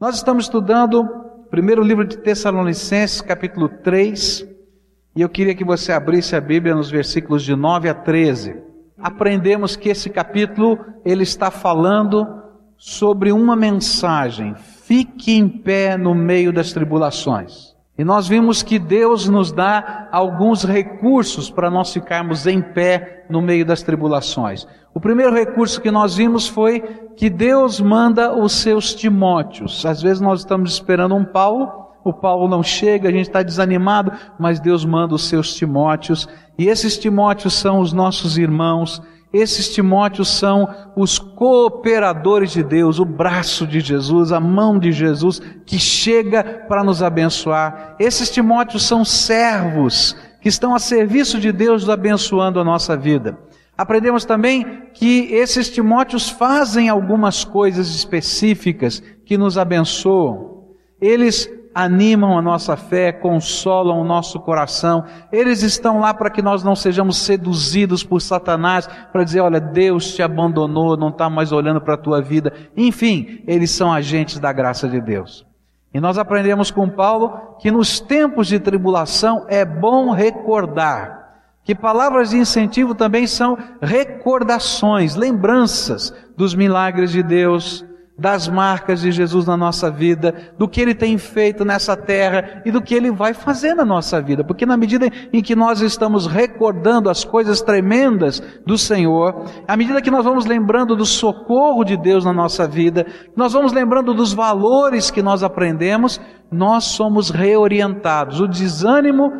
Nós estamos estudando o primeiro livro de Tessalonicenses, capítulo 3, e eu queria que você abrisse a Bíblia nos versículos de 9 a 13. Aprendemos que esse capítulo ele está falando sobre uma mensagem: fique em pé no meio das tribulações. E nós vimos que Deus nos dá alguns recursos para nós ficarmos em pé no meio das tribulações. O primeiro recurso que nós vimos foi que Deus manda os seus Timóteos. Às vezes nós estamos esperando um Paulo, o Paulo não chega, a gente está desanimado, mas Deus manda os seus Timóteos. E esses Timóteos são os nossos irmãos esses Timóteos são os cooperadores de Deus, o braço de Jesus, a mão de Jesus que chega para nos abençoar. Esses Timóteos são servos que estão a serviço de Deus, abençoando a nossa vida. Aprendemos também que esses Timóteos fazem algumas coisas específicas que nos abençoam. Eles animam a nossa fé, consolam o nosso coração. Eles estão lá para que nós não sejamos seduzidos por Satanás, para dizer, olha, Deus te abandonou, não está mais olhando para a tua vida. Enfim, eles são agentes da graça de Deus. E nós aprendemos com Paulo que nos tempos de tribulação é bom recordar que palavras de incentivo também são recordações, lembranças dos milagres de Deus, das marcas de Jesus na nossa vida, do que Ele tem feito nessa terra e do que Ele vai fazer na nossa vida. Porque na medida em que nós estamos recordando as coisas tremendas do Senhor, à medida que nós vamos lembrando do socorro de Deus na nossa vida, nós vamos lembrando dos valores que nós aprendemos, nós somos reorientados. O desânimo,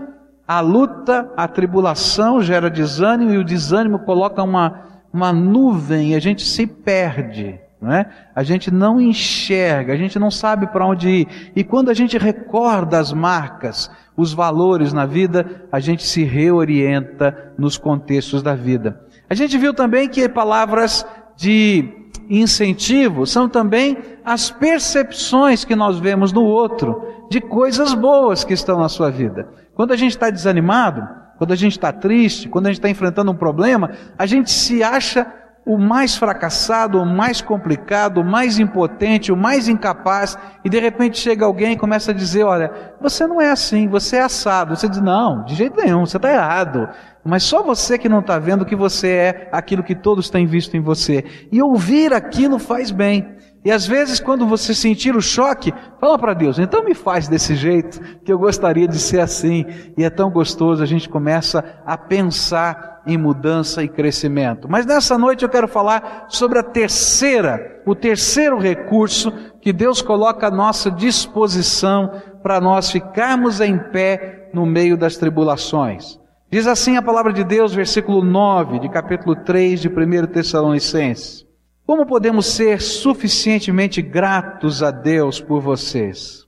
a luta, a tribulação gera desânimo e o desânimo coloca uma, uma nuvem e a gente se perde. Não é? A gente não enxerga, a gente não sabe para onde ir. E quando a gente recorda as marcas, os valores na vida, a gente se reorienta nos contextos da vida. A gente viu também que palavras de incentivo são também as percepções que nós vemos no outro de coisas boas que estão na sua vida. Quando a gente está desanimado, quando a gente está triste, quando a gente está enfrentando um problema, a gente se acha o mais fracassado, o mais complicado, o mais impotente, o mais incapaz, e de repente chega alguém e começa a dizer: Olha, você não é assim, você é assado. Você diz: Não, de jeito nenhum, você está errado. Mas só você que não está vendo que você é aquilo que todos têm visto em você. E ouvir aquilo faz bem. E às vezes, quando você sentir o choque, fala para Deus, então me faz desse jeito, que eu gostaria de ser assim. E é tão gostoso, a gente começa a pensar em mudança e crescimento. Mas nessa noite eu quero falar sobre a terceira, o terceiro recurso que Deus coloca à nossa disposição para nós ficarmos em pé no meio das tribulações. Diz assim a palavra de Deus, versículo 9, de capítulo 3 de 1 Tessalonicenses. Como podemos ser suficientemente gratos a Deus por vocês?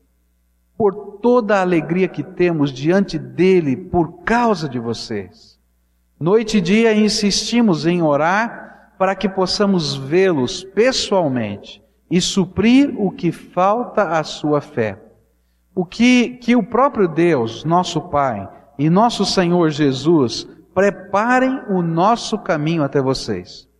Por toda a alegria que temos diante dele por causa de vocês. Noite e dia insistimos em orar para que possamos vê-los pessoalmente e suprir o que falta à sua fé. O que, que o próprio Deus, nosso Pai, e nosso Senhor Jesus preparem o nosso caminho até vocês.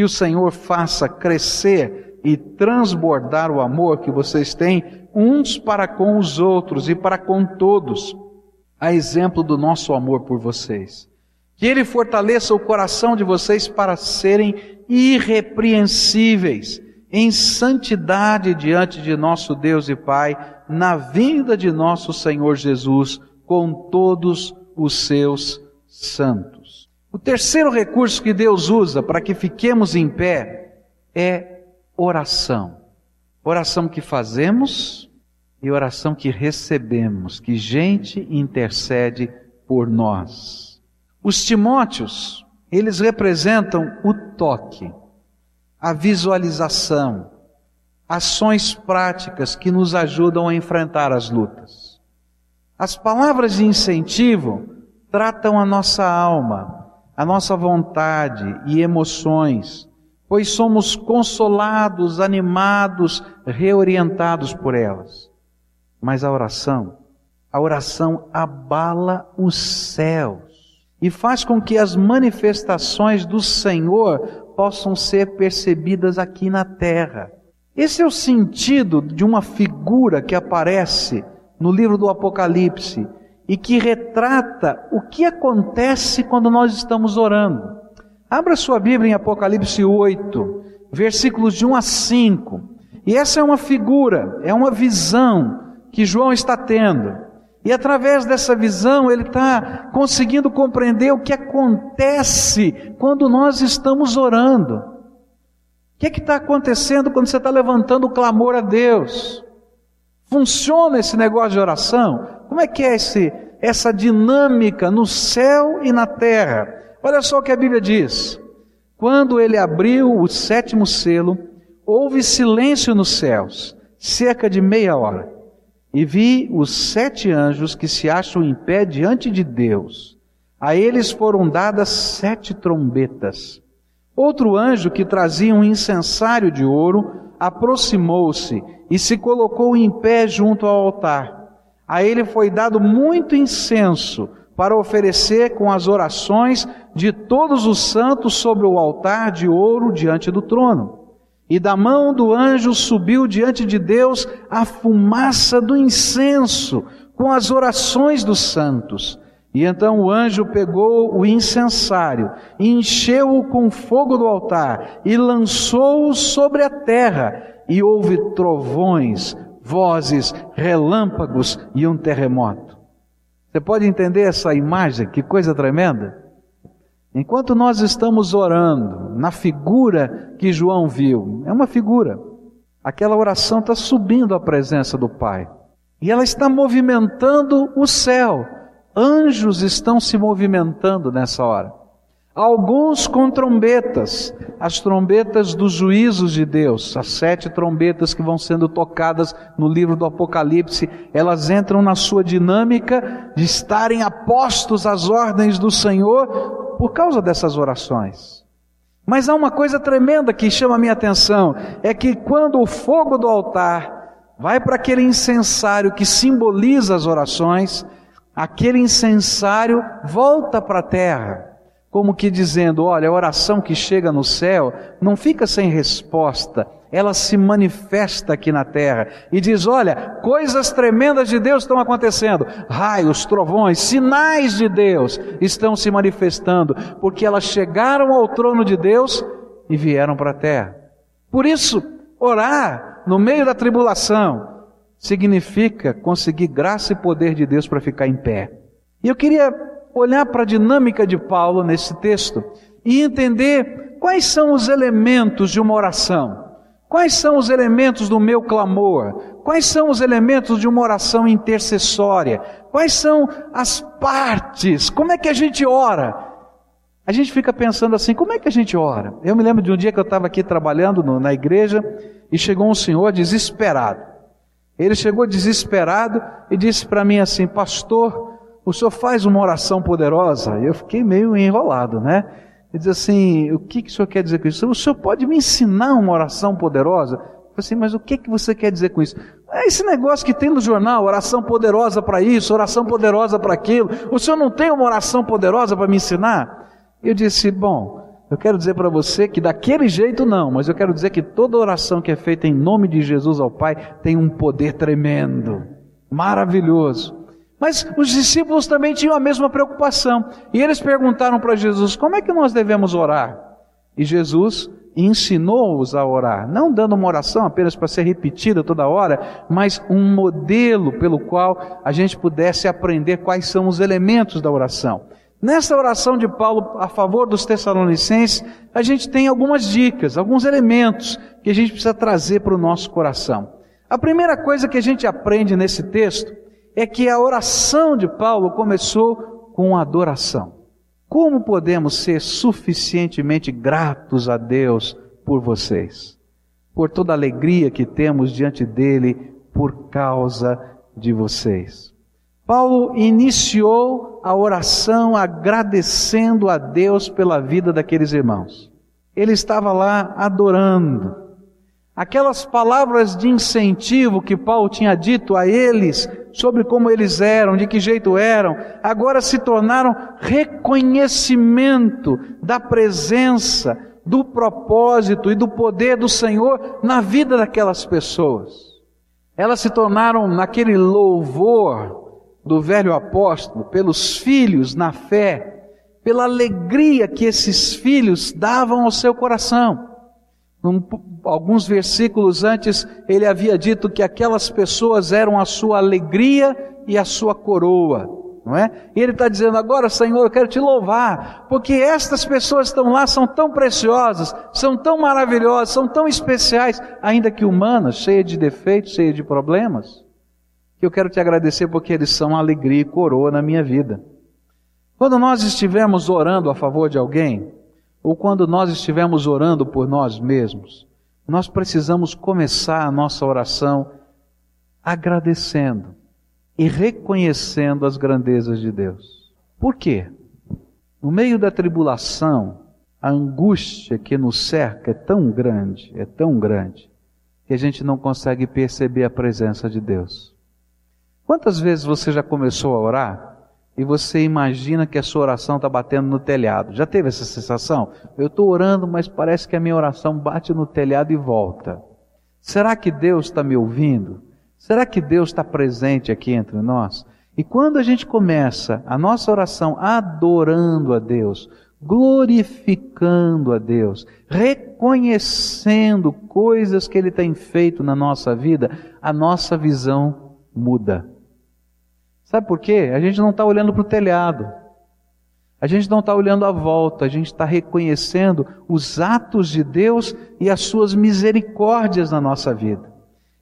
Que o Senhor faça crescer e transbordar o amor que vocês têm uns para com os outros e para com todos, a exemplo do nosso amor por vocês. Que Ele fortaleça o coração de vocês para serem irrepreensíveis em santidade diante de nosso Deus e Pai, na vinda de nosso Senhor Jesus, com todos os seus santos. O terceiro recurso que Deus usa para que fiquemos em pé é oração. Oração que fazemos e oração que recebemos, que gente intercede por nós. Os Timóteos, eles representam o toque, a visualização, ações práticas que nos ajudam a enfrentar as lutas. As palavras de incentivo tratam a nossa alma, a nossa vontade e emoções, pois somos consolados, animados, reorientados por elas. Mas a oração, a oração abala os céus e faz com que as manifestações do Senhor possam ser percebidas aqui na terra. Esse é o sentido de uma figura que aparece no livro do Apocalipse e que retrata o que acontece quando nós estamos orando. Abra sua Bíblia em Apocalipse 8, versículos de 1 a 5. E essa é uma figura, é uma visão que João está tendo. E através dessa visão ele está conseguindo compreender o que acontece quando nós estamos orando. O que é está acontecendo quando você está levantando o clamor a Deus? Funciona esse negócio de oração? Como é que é esse, essa dinâmica no céu e na terra? Olha só o que a Bíblia diz. Quando ele abriu o sétimo selo, houve silêncio nos céus, cerca de meia hora. E vi os sete anjos que se acham em pé diante de Deus. A eles foram dadas sete trombetas. Outro anjo que trazia um incensário de ouro aproximou-se e se colocou em pé junto ao altar. A ele foi dado muito incenso para oferecer com as orações de todos os santos sobre o altar de ouro diante do trono. E da mão do anjo subiu diante de Deus a fumaça do incenso, com as orações dos santos. E então o anjo pegou o incensário, encheu-o com fogo do altar e lançou-o sobre a terra, e houve trovões, vozes, relâmpagos e um terremoto. Você pode entender essa imagem? Que coisa tremenda! Enquanto nós estamos orando na figura que João viu, é uma figura. Aquela oração está subindo à presença do Pai. E ela está movimentando o céu. Anjos estão se movimentando nessa hora. Alguns com trombetas, as trombetas dos juízos de Deus, as sete trombetas que vão sendo tocadas no livro do Apocalipse, elas entram na sua dinâmica de estarem apostos às ordens do Senhor por causa dessas orações. Mas há uma coisa tremenda que chama a minha atenção: é que quando o fogo do altar vai para aquele incensário que simboliza as orações, aquele incensário volta para a terra, como que dizendo: olha, a oração que chega no céu não fica sem resposta, ela se manifesta aqui na terra e diz: Olha, coisas tremendas de Deus estão acontecendo, raios, trovões, sinais de Deus estão se manifestando, porque elas chegaram ao trono de Deus e vieram para a terra. Por isso, orar no meio da tribulação significa conseguir graça e poder de Deus para ficar em pé. E eu queria olhar para a dinâmica de Paulo nesse texto e entender quais são os elementos de uma oração. Quais são os elementos do meu clamor? Quais são os elementos de uma oração intercessória? Quais são as partes? Como é que a gente ora? A gente fica pensando assim: como é que a gente ora? Eu me lembro de um dia que eu estava aqui trabalhando no, na igreja e chegou um senhor desesperado. Ele chegou desesperado e disse para mim assim: Pastor, o senhor faz uma oração poderosa? Eu fiquei meio enrolado, né? Ele diz assim: o que, que o senhor quer dizer com isso? O senhor pode me ensinar uma oração poderosa? Eu falei assim, mas o que, que você quer dizer com isso? É esse negócio que tem no jornal, oração poderosa para isso, oração poderosa para aquilo. O senhor não tem uma oração poderosa para me ensinar? Eu disse, bom, eu quero dizer para você que daquele jeito não, mas eu quero dizer que toda oração que é feita em nome de Jesus ao Pai tem um poder tremendo, maravilhoso. Mas os discípulos também tinham a mesma preocupação. E eles perguntaram para Jesus: como é que nós devemos orar? E Jesus ensinou-os a orar, não dando uma oração apenas para ser repetida toda hora, mas um modelo pelo qual a gente pudesse aprender quais são os elementos da oração. Nessa oração de Paulo a favor dos Tessalonicenses, a gente tem algumas dicas, alguns elementos que a gente precisa trazer para o nosso coração. A primeira coisa que a gente aprende nesse texto é que a oração de Paulo começou com adoração. Como podemos ser suficientemente gratos a Deus por vocês? Por toda a alegria que temos diante dele por causa de vocês. Paulo iniciou a oração agradecendo a Deus pela vida daqueles irmãos. Ele estava lá adorando. Aquelas palavras de incentivo que Paulo tinha dito a eles sobre como eles eram, de que jeito eram, agora se tornaram reconhecimento da presença, do propósito e do poder do Senhor na vida daquelas pessoas. Elas se tornaram naquele louvor do velho apóstolo pelos filhos na fé, pela alegria que esses filhos davam ao seu coração. Num, alguns versículos antes, ele havia dito que aquelas pessoas eram a sua alegria e a sua coroa não é? E ele está dizendo agora, Senhor, eu quero te louvar, porque estas pessoas estão lá, são tão preciosas, são tão maravilhosas, são tão especiais, ainda que humanas, cheias de defeitos, cheias de problemas, que eu quero te agradecer porque eles são alegria e coroa na minha vida. Quando nós estivermos orando a favor de alguém, ou quando nós estivermos orando por nós mesmos, nós precisamos começar a nossa oração agradecendo e reconhecendo as grandezas de Deus. Por quê? No meio da tribulação, a angústia que nos cerca é tão grande, é tão grande, que a gente não consegue perceber a presença de Deus. Quantas vezes você já começou a orar e você imagina que a sua oração está batendo no telhado? Já teve essa sensação? Eu estou orando, mas parece que a minha oração bate no telhado e volta. Será que Deus está me ouvindo? Será que Deus está presente aqui entre nós? E quando a gente começa a nossa oração adorando a Deus, glorificando a Deus, reconhecendo coisas que Ele tem feito na nossa vida, a nossa visão muda. Sabe por quê? A gente não está olhando para o telhado. A gente não está olhando à volta, a gente está reconhecendo os atos de Deus e as suas misericórdias na nossa vida.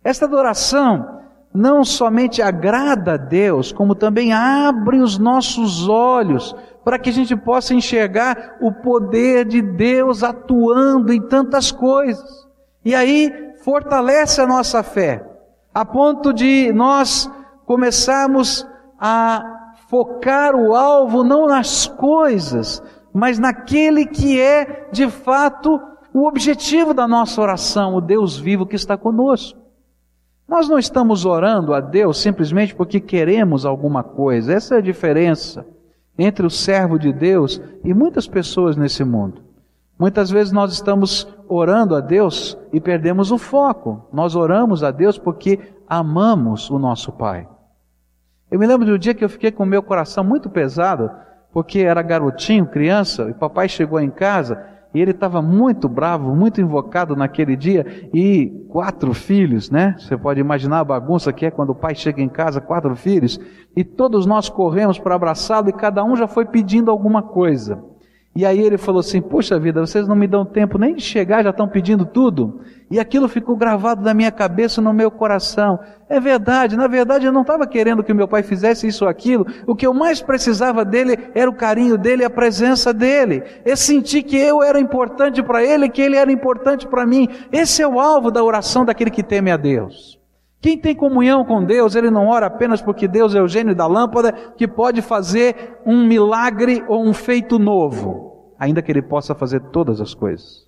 Esta adoração não somente agrada a Deus, como também abre os nossos olhos para que a gente possa enxergar o poder de Deus atuando em tantas coisas. E aí fortalece a nossa fé, a ponto de nós começarmos a focar o alvo não nas coisas, mas naquele que é de fato o objetivo da nossa oração, o Deus vivo que está conosco. Nós não estamos orando a Deus simplesmente porque queremos alguma coisa. Essa é a diferença entre o servo de Deus e muitas pessoas nesse mundo. Muitas vezes nós estamos orando a Deus e perdemos o foco. Nós oramos a Deus porque amamos o nosso Pai. Eu me lembro de um dia que eu fiquei com o meu coração muito pesado, porque era garotinho, criança, e papai chegou em casa e ele estava muito bravo, muito invocado naquele dia, e quatro filhos, né? Você pode imaginar a bagunça que é quando o pai chega em casa, quatro filhos, e todos nós corremos para abraçá-lo e cada um já foi pedindo alguma coisa. E aí ele falou assim: Poxa vida, vocês não me dão tempo nem de chegar, já estão pedindo tudo. E aquilo ficou gravado na minha cabeça, no meu coração. É verdade, na verdade eu não estava querendo que meu pai fizesse isso ou aquilo. O que eu mais precisava dele era o carinho dele, a presença dele. É sentir que eu era importante para ele, que ele era importante para mim. Esse é o alvo da oração daquele que teme a Deus. Quem tem comunhão com Deus, ele não ora apenas porque Deus é o gênio da lâmpada que pode fazer um milagre ou um feito novo, ainda que ele possa fazer todas as coisas.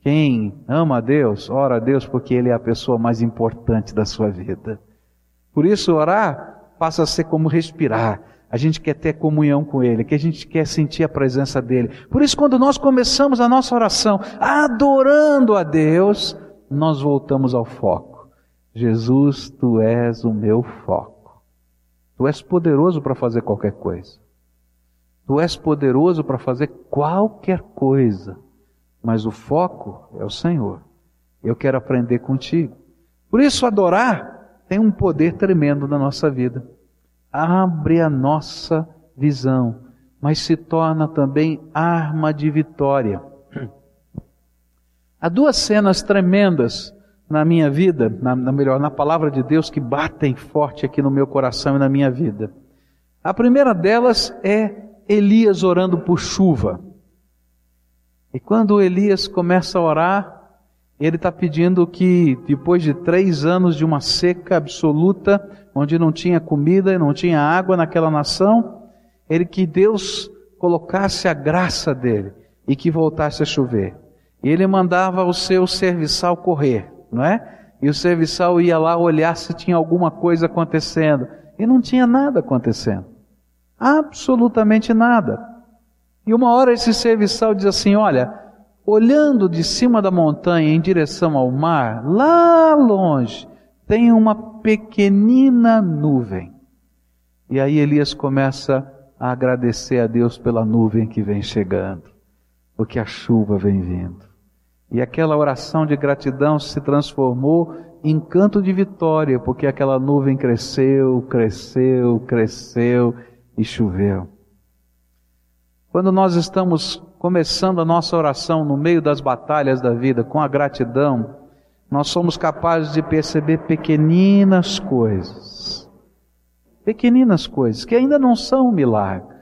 Quem ama a Deus, ora a Deus porque ele é a pessoa mais importante da sua vida. Por isso, orar passa a ser como respirar. A gente quer ter comunhão com Ele, que a gente quer sentir a presença dEle. Por isso, quando nós começamos a nossa oração adorando a Deus, nós voltamos ao foco. Jesus, tu és o meu foco. Tu és poderoso para fazer qualquer coisa. Tu és poderoso para fazer qualquer coisa. Mas o foco é o Senhor. Eu quero aprender contigo. Por isso, adorar tem um poder tremendo na nossa vida. Abre a nossa visão, mas se torna também arma de vitória. Há duas cenas tremendas na minha vida, na, na, melhor, na palavra de Deus que batem forte aqui no meu coração e na minha vida. A primeira delas é Elias orando por chuva. E quando Elias começa a orar, ele está pedindo que, depois de três anos de uma seca absoluta, onde não tinha comida e não tinha água naquela nação, ele que Deus colocasse a graça dele e que voltasse a chover. E ele mandava o seu serviçal correr não é? E o serviçal ia lá olhar se tinha alguma coisa acontecendo. E não tinha nada acontecendo. Absolutamente nada. E uma hora esse serviçal diz assim: Olha, olhando de cima da montanha em direção ao mar, lá longe, tem uma pequenina nuvem. E aí Elias começa a agradecer a Deus pela nuvem que vem chegando, porque a chuva vem vindo. E aquela oração de gratidão se transformou em canto de vitória, porque aquela nuvem cresceu, cresceu, cresceu e choveu. Quando nós estamos começando a nossa oração no meio das batalhas da vida com a gratidão, nós somos capazes de perceber pequeninas coisas. Pequeninas coisas que ainda não são um milagre,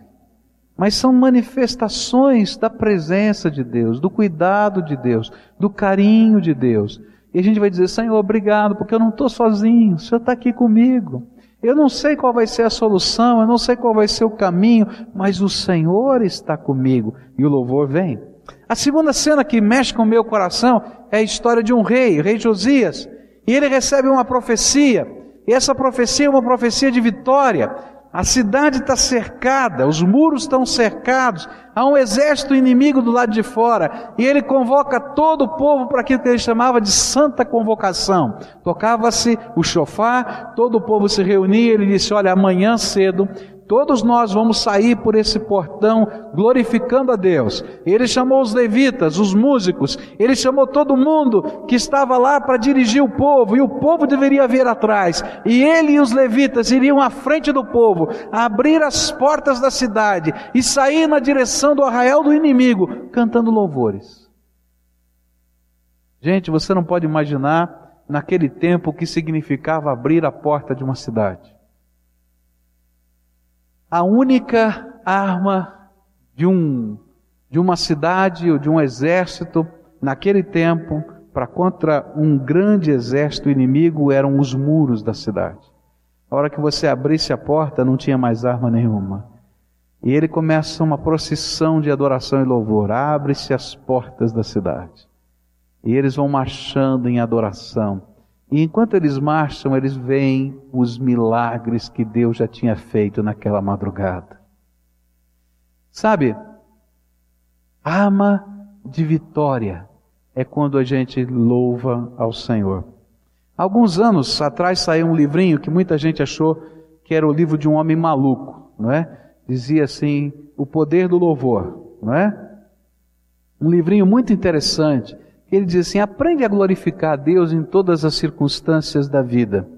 mas são manifestações da presença de Deus, do cuidado de Deus, do carinho de Deus. E a gente vai dizer: Senhor, obrigado, porque eu não estou sozinho, o Senhor está aqui comigo. Eu não sei qual vai ser a solução, eu não sei qual vai ser o caminho, mas o Senhor está comigo. E o louvor vem. A segunda cena que mexe com o meu coração é a história de um rei, rei Josias. E ele recebe uma profecia. E essa profecia é uma profecia de vitória. A cidade está cercada, os muros estão cercados, há um exército inimigo do lado de fora, e ele convoca todo o povo para aquilo que ele chamava de santa convocação. Tocava-se o chofar, todo o povo se reunia, ele disse: Olha, amanhã cedo Todos nós vamos sair por esse portão glorificando a Deus. Ele chamou os levitas, os músicos, ele chamou todo mundo que estava lá para dirigir o povo, e o povo deveria vir atrás. E ele e os levitas iriam à frente do povo, abrir as portas da cidade e sair na direção do arraial do inimigo, cantando louvores. Gente, você não pode imaginar naquele tempo o que significava abrir a porta de uma cidade a única arma de um de uma cidade ou de um exército naquele tempo para contra um grande exército inimigo eram os muros da cidade. A hora que você abrisse a porta não tinha mais arma nenhuma. E ele começa uma procissão de adoração e louvor. Abre-se as portas da cidade. E eles vão marchando em adoração e enquanto eles marcham, eles veem os milagres que Deus já tinha feito naquela madrugada. Sabe, arma de vitória é quando a gente louva ao Senhor. Alguns anos atrás saiu um livrinho que muita gente achou que era o livro de um homem maluco, não é? Dizia assim, o poder do louvor, não é? Um livrinho muito interessante ele diz assim: aprende a glorificar a Deus em todas as circunstâncias da vida.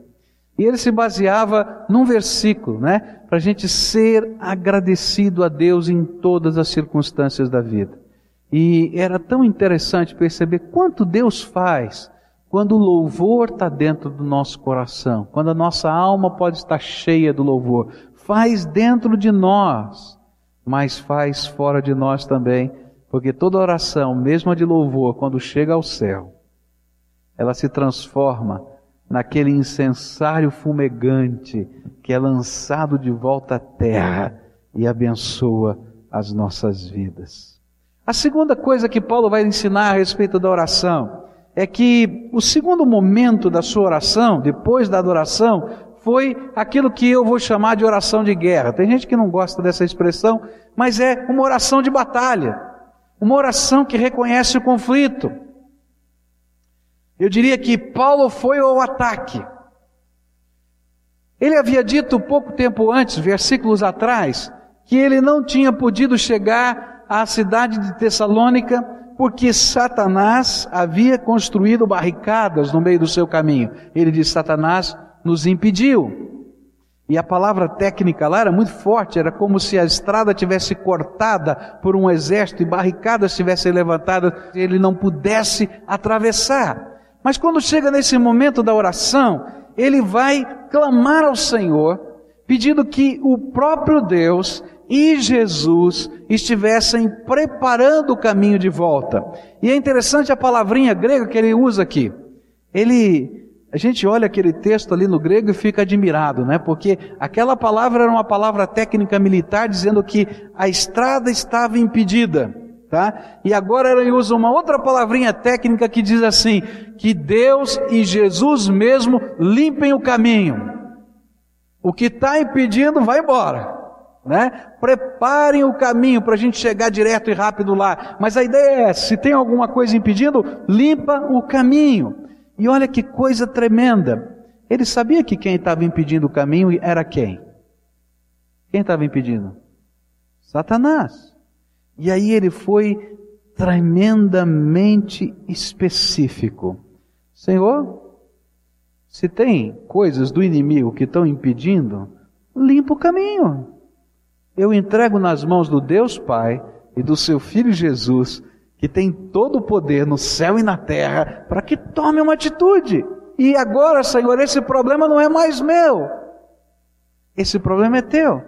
E ele se baseava num versículo, né? Para a gente ser agradecido a Deus em todas as circunstâncias da vida. E era tão interessante perceber quanto Deus faz quando o louvor está dentro do nosso coração, quando a nossa alma pode estar cheia do louvor. Faz dentro de nós, mas faz fora de nós também porque toda oração, mesmo a de louvor, quando chega ao céu, ela se transforma naquele incensário fumegante que é lançado de volta à terra e abençoa as nossas vidas. A segunda coisa que Paulo vai ensinar a respeito da oração é que o segundo momento da sua oração, depois da adoração, foi aquilo que eu vou chamar de oração de guerra. Tem gente que não gosta dessa expressão, mas é uma oração de batalha. Uma oração que reconhece o conflito. Eu diria que Paulo foi ao ataque. Ele havia dito pouco tempo antes, versículos atrás, que ele não tinha podido chegar à cidade de Tessalônica porque Satanás havia construído barricadas no meio do seu caminho. Ele disse: Satanás nos impediu. E a palavra técnica lá era muito forte, era como se a estrada tivesse cortada por um exército e barricadas tivessem levantadas e ele não pudesse atravessar. Mas quando chega nesse momento da oração, ele vai clamar ao Senhor, pedindo que o próprio Deus e Jesus estivessem preparando o caminho de volta. E é interessante a palavrinha grega que ele usa aqui. Ele a gente olha aquele texto ali no grego e fica admirado, né? Porque aquela palavra era uma palavra técnica militar dizendo que a estrada estava impedida, tá? E agora ele usa uma outra palavrinha técnica que diz assim: que Deus e Jesus mesmo limpem o caminho. O que está impedindo vai embora, né? Preparem o caminho para a gente chegar direto e rápido lá. Mas a ideia é: se tem alguma coisa impedindo, limpa o caminho. E olha que coisa tremenda. Ele sabia que quem estava impedindo o caminho era quem? Quem estava impedindo? Satanás. E aí ele foi tremendamente específico. Senhor, se tem coisas do inimigo que estão impedindo, limpa o caminho. Eu entrego nas mãos do Deus Pai e do seu Filho Jesus, que tem todo o poder no céu e na terra, para que tome uma atitude. E agora, Senhor, esse problema não é mais meu. Esse problema é teu.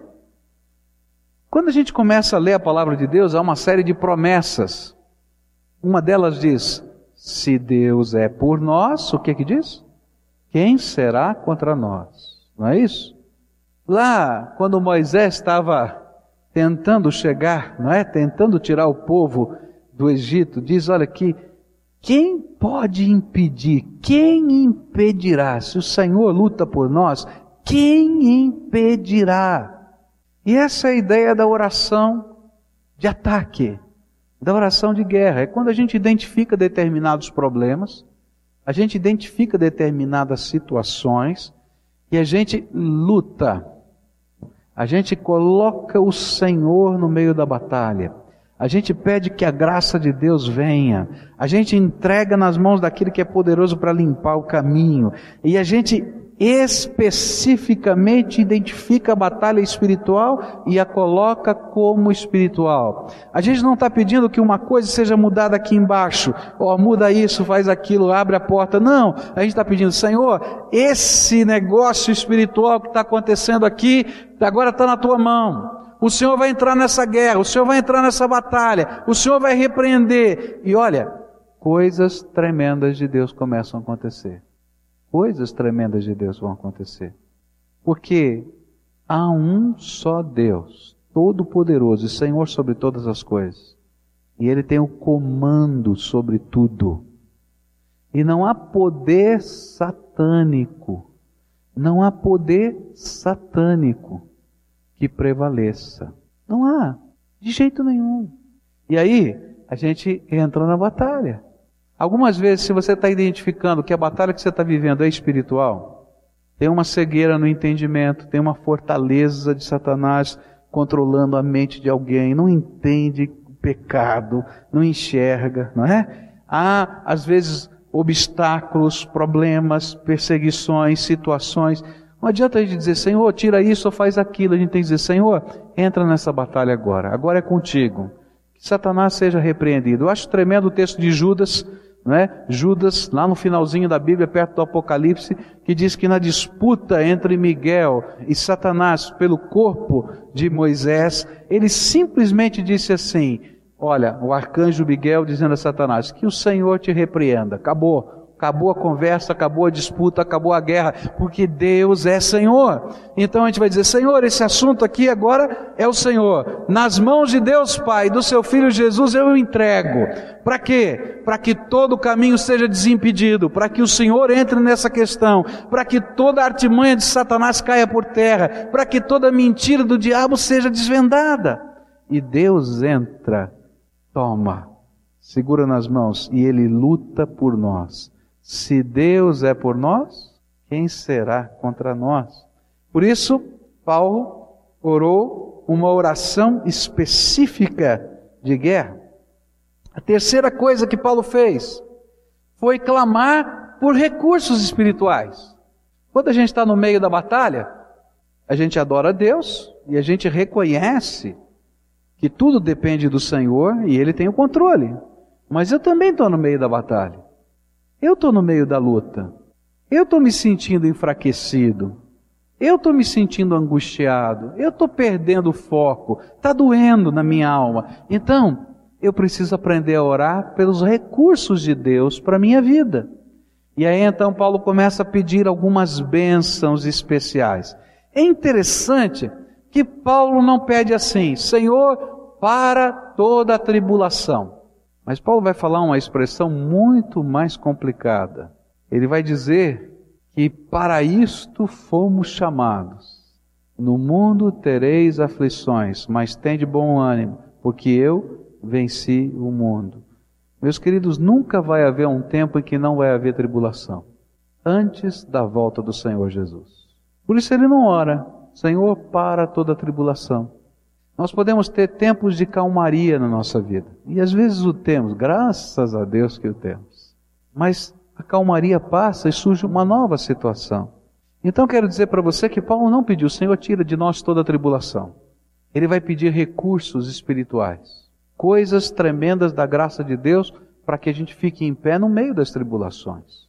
Quando a gente começa a ler a palavra de Deus, há uma série de promessas. Uma delas diz: Se Deus é por nós, o que que diz? Quem será contra nós? Não é isso? Lá, quando Moisés estava tentando chegar, não é? Tentando tirar o povo do Egito, diz: Olha aqui, quem pode impedir? Quem impedirá? Se o Senhor luta por nós, quem impedirá? E essa é a ideia da oração de ataque, da oração de guerra. É quando a gente identifica determinados problemas, a gente identifica determinadas situações e a gente luta. A gente coloca o Senhor no meio da batalha. A gente pede que a graça de Deus venha. A gente entrega nas mãos daquele que é poderoso para limpar o caminho. E a gente especificamente identifica a batalha espiritual e a coloca como espiritual. A gente não está pedindo que uma coisa seja mudada aqui embaixo, ó, oh, muda isso, faz aquilo, abre a porta. Não, a gente está pedindo, Senhor, esse negócio espiritual que está acontecendo aqui, agora está na tua mão. O Senhor vai entrar nessa guerra, o Senhor vai entrar nessa batalha, o Senhor vai repreender. E olha, coisas tremendas de Deus começam a acontecer. Coisas tremendas de Deus vão acontecer. Porque há um só Deus, todo-poderoso e Senhor sobre todas as coisas. E Ele tem o comando sobre tudo. E não há poder satânico. Não há poder satânico que prevaleça. Não há, de jeito nenhum. E aí, a gente entra na batalha. Algumas vezes, se você está identificando que a batalha que você está vivendo é espiritual, tem uma cegueira no entendimento, tem uma fortaleza de Satanás controlando a mente de alguém, não entende o pecado, não enxerga, não é? Há, às vezes, obstáculos, problemas, perseguições, situações. Não adianta a gente dizer, Senhor, tira isso ou faz aquilo. A gente tem que dizer, Senhor, entra nessa batalha agora. Agora é contigo. Que Satanás seja repreendido. Eu acho tremendo o texto de Judas, não é? Judas, lá no finalzinho da Bíblia, perto do Apocalipse, que diz que na disputa entre Miguel e Satanás pelo corpo de Moisés, ele simplesmente disse assim: Olha, o arcanjo Miguel dizendo a Satanás: Que o Senhor te repreenda. Acabou. Acabou a conversa, acabou a disputa, acabou a guerra, porque Deus é Senhor. Então a gente vai dizer: Senhor, esse assunto aqui agora é o Senhor. Nas mãos de Deus Pai, do seu Filho Jesus, eu entrego. Para quê? Para que todo o caminho seja desimpedido, para que o Senhor entre nessa questão, para que toda artimanha de Satanás caia por terra, para que toda mentira do diabo seja desvendada. E Deus entra, toma, segura nas mãos e ele luta por nós se Deus é por nós, quem será contra nós? Por isso, Paulo orou uma oração específica de guerra. A terceira coisa que Paulo fez foi clamar por recursos espirituais. Quando a gente está no meio da batalha, a gente adora a Deus e a gente reconhece que tudo depende do Senhor e Ele tem o controle. Mas eu também estou no meio da batalha. Eu estou no meio da luta. Eu estou me sentindo enfraquecido. Eu estou me sentindo angustiado. Eu estou perdendo o foco. Está doendo na minha alma. Então, eu preciso aprender a orar pelos recursos de Deus para a minha vida. E aí então Paulo começa a pedir algumas bênçãos especiais. É interessante que Paulo não pede assim, Senhor, para toda a tribulação. Mas Paulo vai falar uma expressão muito mais complicada. Ele vai dizer que para isto fomos chamados. No mundo tereis aflições, mas tende bom ânimo, porque eu venci o mundo. Meus queridos, nunca vai haver um tempo em que não vai haver tribulação, antes da volta do Senhor Jesus. Por isso ele não ora, Senhor, para toda a tribulação. Nós podemos ter tempos de calmaria na nossa vida, e às vezes o temos, graças a Deus que o temos. Mas a calmaria passa e surge uma nova situação. Então quero dizer para você que Paulo não pediu, Senhor, tira de nós toda a tribulação. Ele vai pedir recursos espirituais, coisas tremendas da graça de Deus para que a gente fique em pé no meio das tribulações.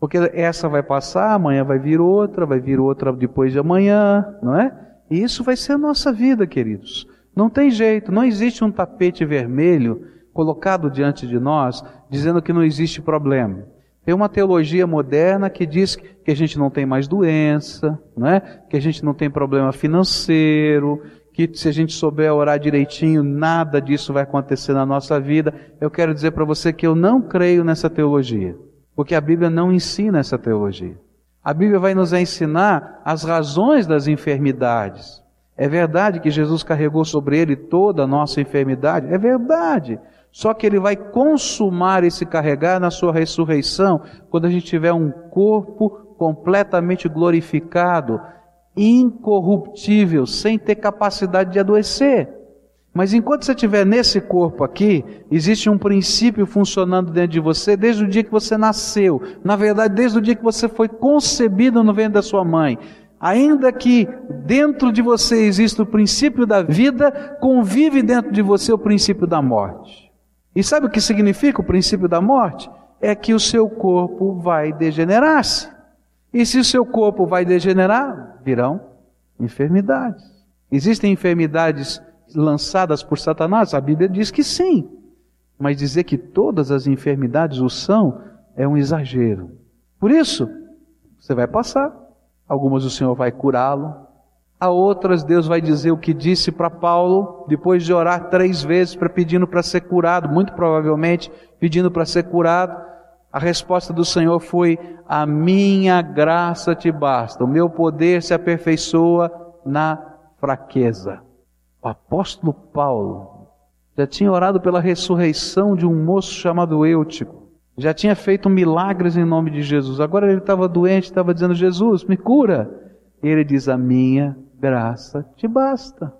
Porque essa vai passar, amanhã vai vir outra, vai vir outra depois de amanhã, não é? E isso vai ser a nossa vida, queridos. Não tem jeito, não existe um tapete vermelho colocado diante de nós dizendo que não existe problema. Tem uma teologia moderna que diz que a gente não tem mais doença, né? que a gente não tem problema financeiro, que se a gente souber orar direitinho, nada disso vai acontecer na nossa vida. Eu quero dizer para você que eu não creio nessa teologia, porque a Bíblia não ensina essa teologia. A Bíblia vai nos ensinar as razões das enfermidades. É verdade que Jesus carregou sobre ele toda a nossa enfermidade? É verdade. Só que ele vai consumar esse carregar na sua ressurreição, quando a gente tiver um corpo completamente glorificado, incorruptível, sem ter capacidade de adoecer. Mas enquanto você estiver nesse corpo aqui, existe um princípio funcionando dentro de você desde o dia que você nasceu. Na verdade, desde o dia que você foi concebido no ventre da sua mãe. Ainda que dentro de você exista o princípio da vida, convive dentro de você o princípio da morte. E sabe o que significa o princípio da morte? É que o seu corpo vai degenerar-se. E se o seu corpo vai degenerar, virão enfermidades. Existem enfermidades lançadas por Satanás? A Bíblia diz que sim. Mas dizer que todas as enfermidades o são é um exagero. Por isso, você vai passar. Algumas o Senhor vai curá-lo, a outras, Deus vai dizer o que disse para Paulo, depois de orar três vezes para pedindo para ser curado, muito provavelmente pedindo para ser curado. A resposta do Senhor foi: A minha graça te basta, o meu poder se aperfeiçoa na fraqueza. O apóstolo Paulo já tinha orado pela ressurreição de um moço chamado Eutico, já tinha feito milagres em nome de Jesus. Agora ele estava doente, estava dizendo: Jesus, me cura. E ele diz: A minha graça te basta.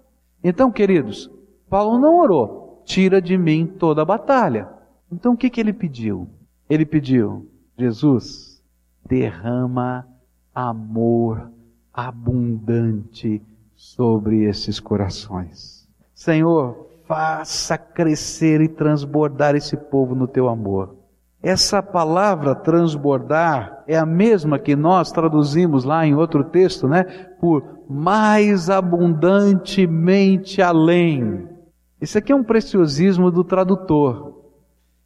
Então, queridos, Paulo não orou, tira de mim toda a batalha. Então, o que, que ele pediu? Ele pediu, Jesus, derrama amor abundante sobre esses corações. Senhor, faça crescer e transbordar esse povo no teu amor. Essa palavra transbordar é a mesma que nós traduzimos lá em outro texto, né? Por mais abundantemente além. Isso aqui é um preciosismo do tradutor.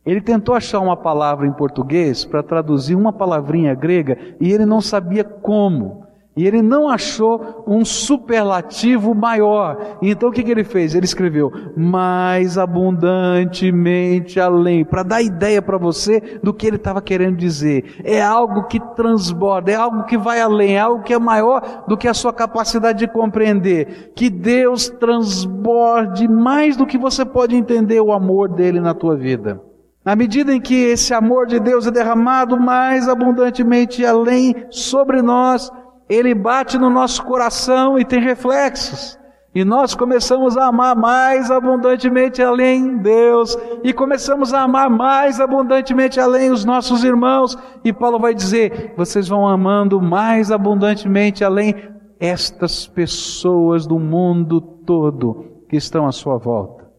Ele tentou achar uma palavra em português para traduzir uma palavrinha grega e ele não sabia como. E ele não achou um superlativo maior. Então o que, que ele fez? Ele escreveu mais abundantemente além, para dar ideia para você do que ele estava querendo dizer. É algo que transborda, é algo que vai além, é algo que é maior do que a sua capacidade de compreender. Que Deus transborde mais do que você pode entender o amor dele na tua vida. Na medida em que esse amor de Deus é derramado mais abundantemente além sobre nós, ele bate no nosso coração e tem reflexos. E nós começamos a amar mais abundantemente além Deus, e começamos a amar mais abundantemente além os nossos irmãos. E Paulo vai dizer: vocês vão amando mais abundantemente além estas pessoas do mundo todo que estão à sua volta.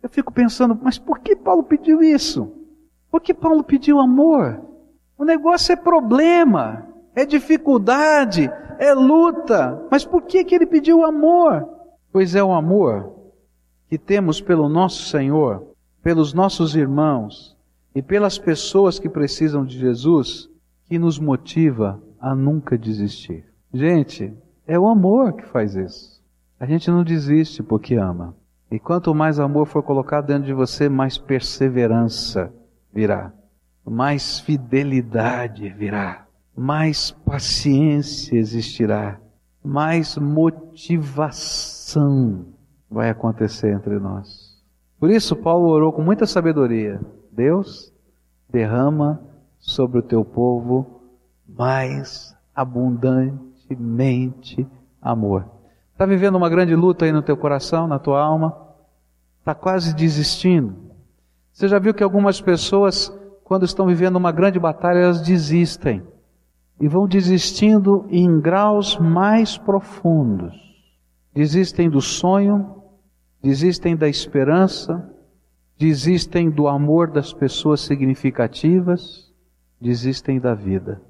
Eu fico pensando, mas por que Paulo pediu isso? Por que Paulo pediu amor? O negócio é problema é dificuldade, é luta. Mas por que, que ele pediu amor? Pois é o amor que temos pelo nosso Senhor, pelos nossos irmãos e pelas pessoas que precisam de Jesus que nos motiva a nunca desistir. Gente, é o amor que faz isso. A gente não desiste porque ama. E quanto mais amor for colocado dentro de você, mais perseverança virá, mais fidelidade virá mais paciência existirá, mais motivação vai acontecer entre nós. Por isso, Paulo orou com muita sabedoria: Deus, derrama sobre o teu povo mais abundantemente amor. Está vivendo uma grande luta aí no teu coração, na tua alma? Está quase desistindo? Você já viu que algumas pessoas, quando estão vivendo uma grande batalha, elas desistem e vão desistindo em graus mais profundos. Desistem do sonho, desistem da esperança, desistem do amor das pessoas significativas, desistem da vida.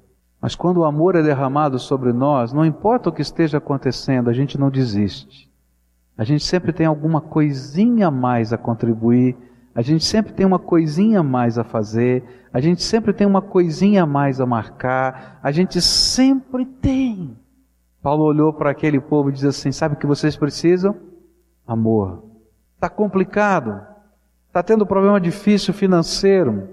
Mas quando o amor é derramado sobre nós, não importa o que esteja acontecendo, a gente não desiste. A gente sempre tem alguma coisinha a mais a contribuir, a gente sempre tem uma coisinha a mais a fazer, a gente sempre tem uma coisinha a mais a marcar, a gente sempre tem. Paulo olhou para aquele povo e disse assim: Sabe o que vocês precisam? Amor. Está complicado, está tendo problema difícil financeiro,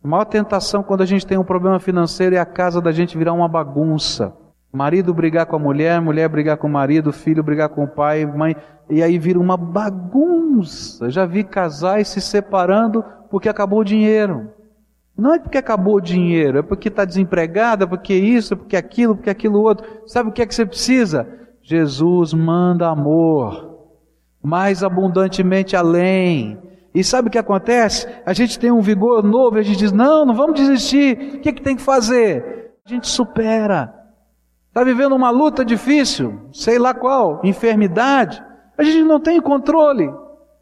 a maior tentação quando a gente tem um problema financeiro é a casa da gente virar uma bagunça. Marido brigar com a mulher, mulher brigar com o marido, filho brigar com o pai, mãe, e aí vira uma bagunça. Já vi casais se separando porque acabou o dinheiro. Não é porque acabou o dinheiro, é porque está desempregada, é porque isso, é porque aquilo, porque aquilo outro. Sabe o que é que você precisa? Jesus manda amor, mais abundantemente além. E sabe o que acontece? A gente tem um vigor novo, a gente diz: não, não vamos desistir. O que, é que tem que fazer? A gente supera. Está vivendo uma luta difícil, sei lá qual, enfermidade. A gente não tem controle.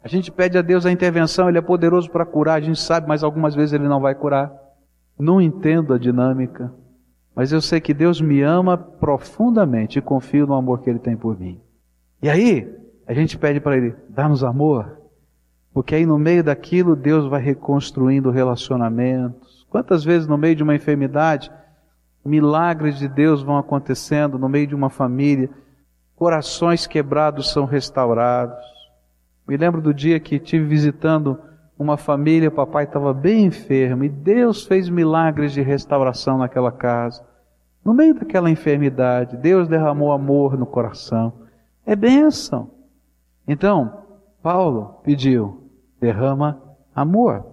A gente pede a Deus a intervenção, Ele é poderoso para curar, a gente sabe, mas algumas vezes Ele não vai curar. Não entendo a dinâmica, mas eu sei que Deus me ama profundamente e confio no amor que Ele tem por mim. E aí, a gente pede para Ele: dá-nos amor, porque aí no meio daquilo Deus vai reconstruindo relacionamentos. Quantas vezes no meio de uma enfermidade, milagres de Deus vão acontecendo no meio de uma família, corações quebrados são restaurados. Me lembro do dia que estive visitando uma família, o papai estava bem enfermo e Deus fez milagres de restauração naquela casa. No meio daquela enfermidade, Deus derramou amor no coração. É bênção. Então, Paulo pediu: derrama amor.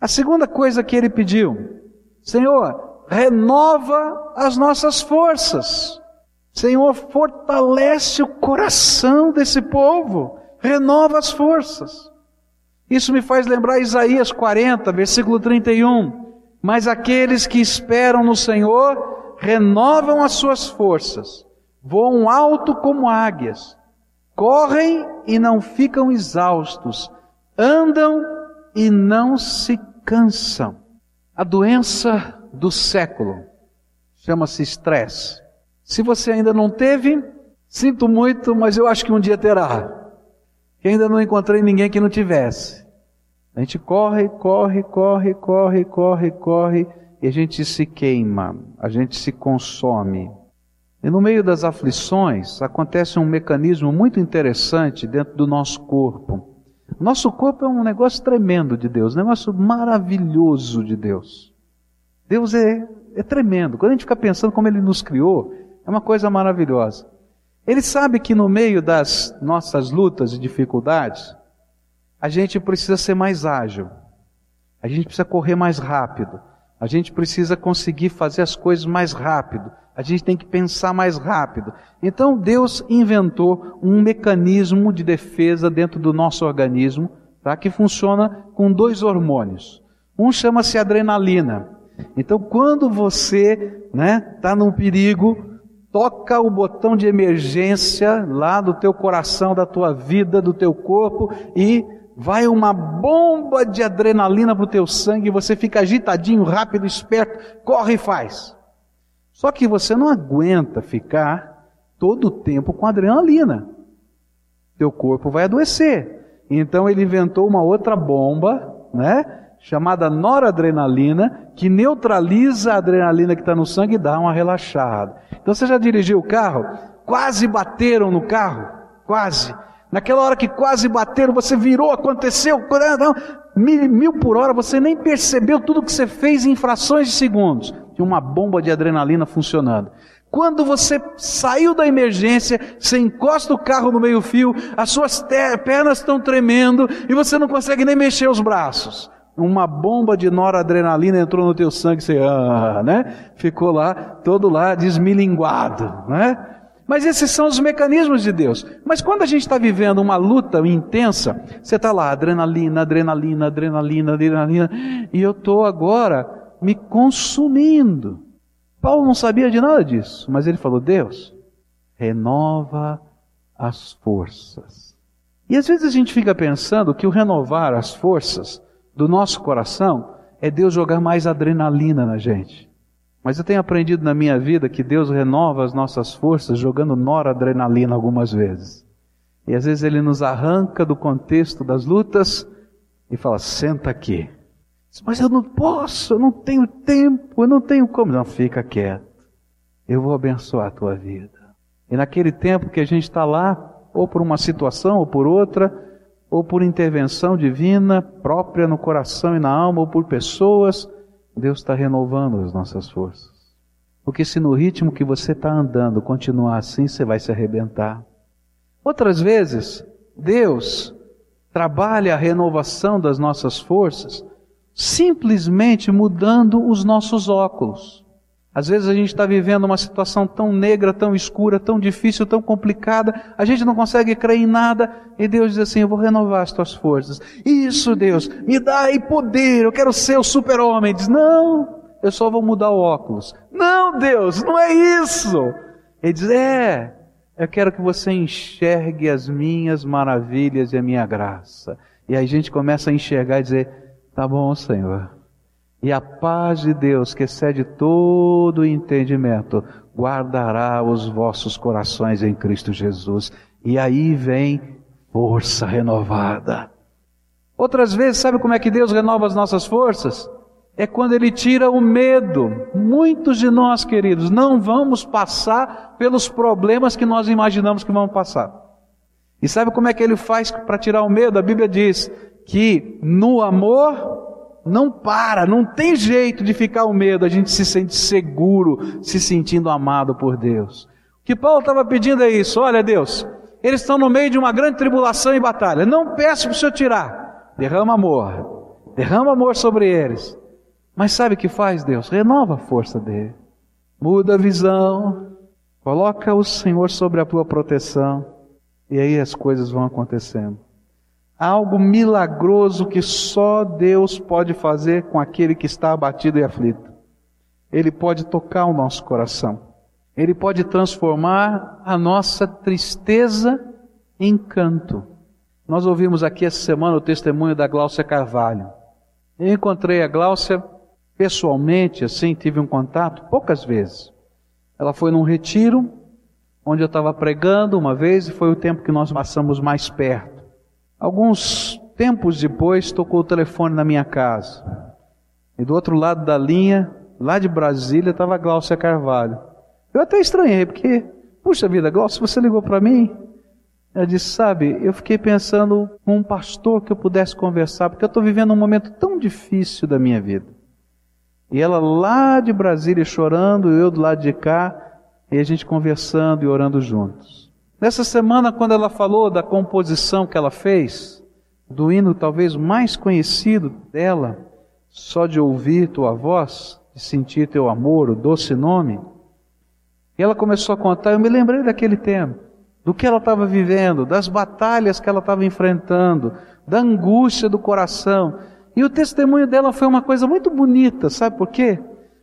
A segunda coisa que ele pediu, Senhor, renova as nossas forças. Senhor, fortalece o coração desse povo, renova as forças. Isso me faz lembrar Isaías 40, versículo 31. Mas aqueles que esperam no Senhor renovam as suas forças, voam alto como águias, correm e não ficam exaustos, andam e não se cansam. A doença do século chama-se estresse. Se você ainda não teve, sinto muito, mas eu acho que um dia terá. Que ainda não encontrei ninguém que não tivesse. A gente corre, corre, corre, corre, corre, corre, e a gente se queima, a gente se consome. E no meio das aflições acontece um mecanismo muito interessante dentro do nosso corpo. Nosso corpo é um negócio tremendo de Deus, um negócio maravilhoso de Deus. Deus é, é tremendo. Quando a gente fica pensando como Ele nos criou, é uma coisa maravilhosa. Ele sabe que no meio das nossas lutas e dificuldades, a gente precisa ser mais ágil, a gente precisa correr mais rápido, a gente precisa conseguir fazer as coisas mais rápido, a gente tem que pensar mais rápido. Então Deus inventou um mecanismo de defesa dentro do nosso organismo, tá? que funciona com dois hormônios. Um chama-se adrenalina. Então quando você né, está num perigo, toca o botão de emergência lá do teu coração, da tua vida, do teu corpo e vai uma bomba de adrenalina para o teu sangue, você fica agitadinho, rápido, esperto, corre e faz. Só que você não aguenta ficar todo o tempo com adrenalina. Teu corpo vai adoecer. Então ele inventou uma outra bomba, né? Chamada noradrenalina, que neutraliza a adrenalina que está no sangue e dá uma relaxada. Então você já dirigiu o carro? Quase bateram no carro? Quase. Naquela hora que quase bateram, você virou, aconteceu, mil, mil por hora, você nem percebeu tudo que você fez em frações de segundos. Tinha uma bomba de adrenalina funcionando. Quando você saiu da emergência, você encosta o carro no meio-fio, as suas pernas estão tremendo e você não consegue nem mexer os braços. Uma bomba de noradrenalina entrou no teu sangue, você, ah, né? Ficou lá, todo lá desmilinguado, né? Mas esses são os mecanismos de Deus. Mas quando a gente está vivendo uma luta intensa, você está lá, adrenalina, adrenalina, adrenalina, adrenalina, e eu estou agora me consumindo. Paulo não sabia de nada disso, mas ele falou: Deus, renova as forças. E às vezes a gente fica pensando que o renovar as forças do nosso coração é Deus jogar mais adrenalina na gente. Mas eu tenho aprendido na minha vida que Deus renova as nossas forças jogando noradrenalina algumas vezes. E às vezes Ele nos arranca do contexto das lutas e fala: senta aqui. Mas eu não posso, eu não tenho tempo, eu não tenho como. Não, fica quieto. Eu vou abençoar a tua vida. E naquele tempo que a gente está lá, ou por uma situação ou por outra, ou por intervenção divina própria no coração e na alma, ou por pessoas, Deus está renovando as nossas forças. Porque se no ritmo que você está andando continuar assim, você vai se arrebentar. Outras vezes, Deus trabalha a renovação das nossas forças simplesmente mudando os nossos óculos. Às vezes a gente está vivendo uma situação tão negra, tão escura, tão difícil, tão complicada, a gente não consegue crer em nada, e Deus diz assim: Eu vou renovar as tuas forças. Isso, Deus, me dá aí poder, eu quero ser o super-homem. Diz: Não, eu só vou mudar o óculos. Não, Deus, não é isso. Ele diz: É, eu quero que você enxergue as minhas maravilhas e a minha graça. E aí a gente começa a enxergar e dizer: Tá bom, Senhor. E a paz de Deus, que excede todo entendimento, guardará os vossos corações em Cristo Jesus. E aí vem força renovada. Outras vezes, sabe como é que Deus renova as nossas forças? É quando Ele tira o medo. Muitos de nós, queridos, não vamos passar pelos problemas que nós imaginamos que vamos passar. E sabe como é que Ele faz para tirar o medo? A Bíblia diz que no amor não para, não tem jeito de ficar o medo, a gente se sente seguro, se sentindo amado por Deus. O que Paulo estava pedindo é isso: olha, Deus, eles estão no meio de uma grande tribulação e batalha, não peço para o Senhor tirar, derrama amor, derrama amor sobre eles. Mas sabe o que faz Deus? Renova a força dele, muda a visão, coloca o Senhor sobre a tua proteção, e aí as coisas vão acontecendo algo milagroso que só Deus pode fazer com aquele que está abatido e aflito. Ele pode tocar o nosso coração. Ele pode transformar a nossa tristeza em canto. Nós ouvimos aqui essa semana o testemunho da Gláucia Carvalho. Eu encontrei a Gláucia pessoalmente, assim, tive um contato poucas vezes. Ela foi num retiro onde eu estava pregando uma vez e foi o tempo que nós passamos mais perto. Alguns tempos depois, tocou o telefone na minha casa. E do outro lado da linha, lá de Brasília, estava a Gláucia Carvalho. Eu até estranhei, porque, puxa vida, Gláucia, você ligou para mim? Ela disse, sabe, eu fiquei pensando com um pastor que eu pudesse conversar, porque eu estou vivendo um momento tão difícil da minha vida. E ela lá de Brasília chorando, eu do lado de cá, e a gente conversando e orando juntos. Nessa semana, quando ela falou da composição que ela fez, do hino talvez mais conhecido dela, só de ouvir tua voz, de sentir teu amor, o doce nome, e ela começou a contar, eu me lembrei daquele tempo, do que ela estava vivendo, das batalhas que ela estava enfrentando, da angústia do coração. E o testemunho dela foi uma coisa muito bonita, sabe por quê?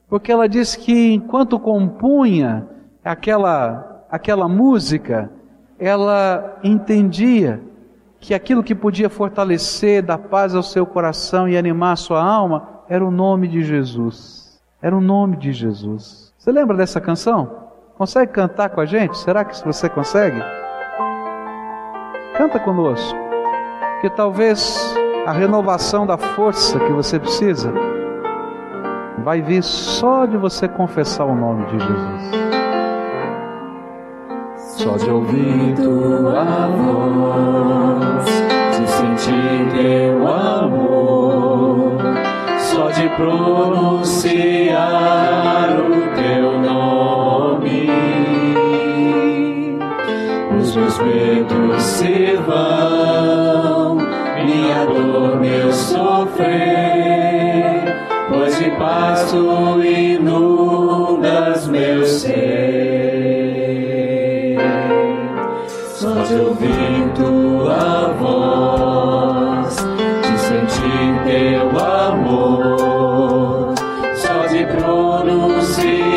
Porque ela disse que enquanto compunha aquela, aquela música, ela entendia que aquilo que podia fortalecer, dar paz ao seu coração e animar a sua alma era o nome de Jesus. Era o nome de Jesus. Você lembra dessa canção? Consegue cantar com a gente? Será que você consegue? Canta conosco, que talvez a renovação da força que você precisa vai vir só de você confessar o nome de Jesus. Só de ouvir tua voz, de sentir teu amor, só de pronunciar o teu nome, os meus medos se vão, minha dor, meu sofrer, pois de passo e voz, de sentir teu amor, só de pronunciar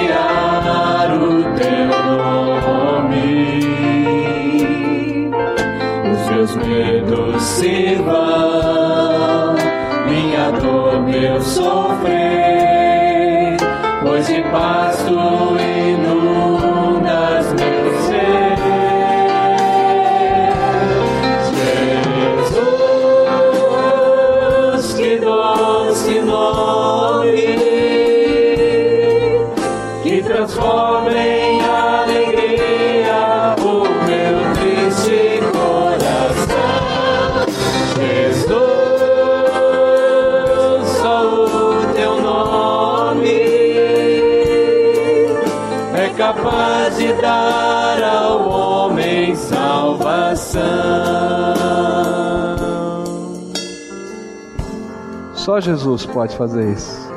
Jesus pode fazer isso.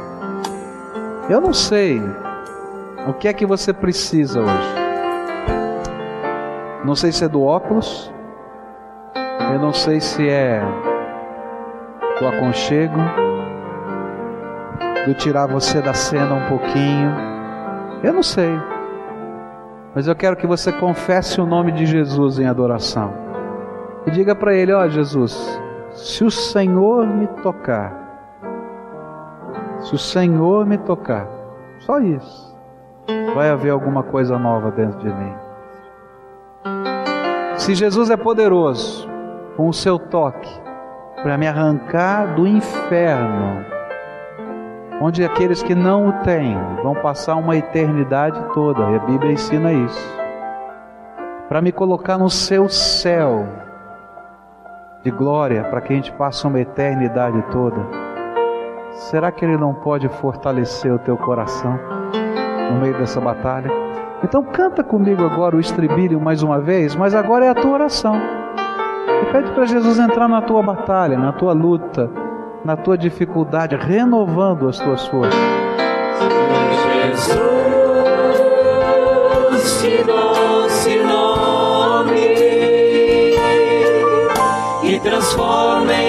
Eu não sei o que é que você precisa hoje. Não sei se é do óculos. Eu não sei se é do aconchego, do tirar você da cena um pouquinho. Eu não sei. Mas eu quero que você confesse o nome de Jesus em adoração. E diga para ele: Ó Jesus, se o Senhor me tocar, se o Senhor me tocar, só isso, vai haver alguma coisa nova dentro de mim. Se Jesus é poderoso, com o seu toque, para me arrancar do inferno, onde aqueles que não o têm vão passar uma eternidade toda, e a Bíblia ensina isso, para me colocar no seu céu de glória, para que a gente passe uma eternidade toda. Será que Ele não pode fortalecer o teu coração no meio dessa batalha? Então canta comigo agora o estribilho mais uma vez, mas agora é a tua oração. E pede para Jesus entrar na tua batalha, na tua luta, na tua dificuldade, renovando as tuas forças. Jesus, que doce nome, que transforma em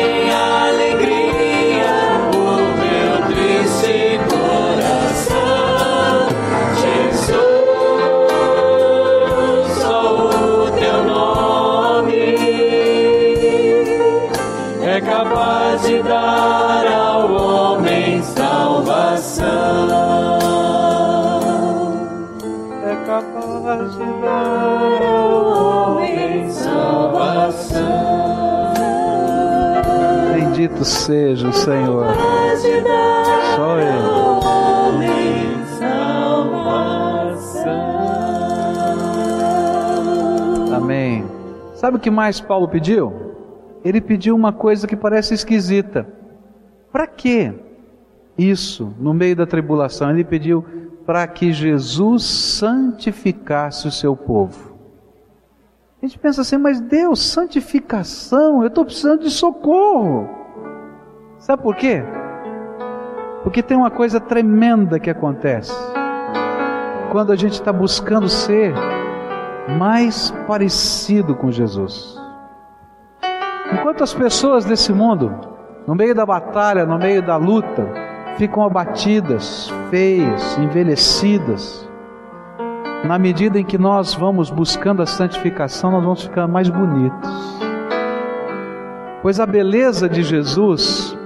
Bendito seja o Senhor. Só Ele. Amém. Sabe o que mais Paulo pediu? Ele pediu uma coisa que parece esquisita. Para que isso no meio da tribulação? Ele pediu para que Jesus santificasse o seu povo. A gente pensa assim, mas Deus, santificação, eu estou precisando de socorro. Sabe por quê? Porque tem uma coisa tremenda que acontece. Quando a gente está buscando ser mais parecido com Jesus. Enquanto as pessoas desse mundo, no meio da batalha, no meio da luta, ficam abatidas, feias, envelhecidas, na medida em que nós vamos buscando a santificação, nós vamos ficando mais bonitos. Pois a beleza de Jesus,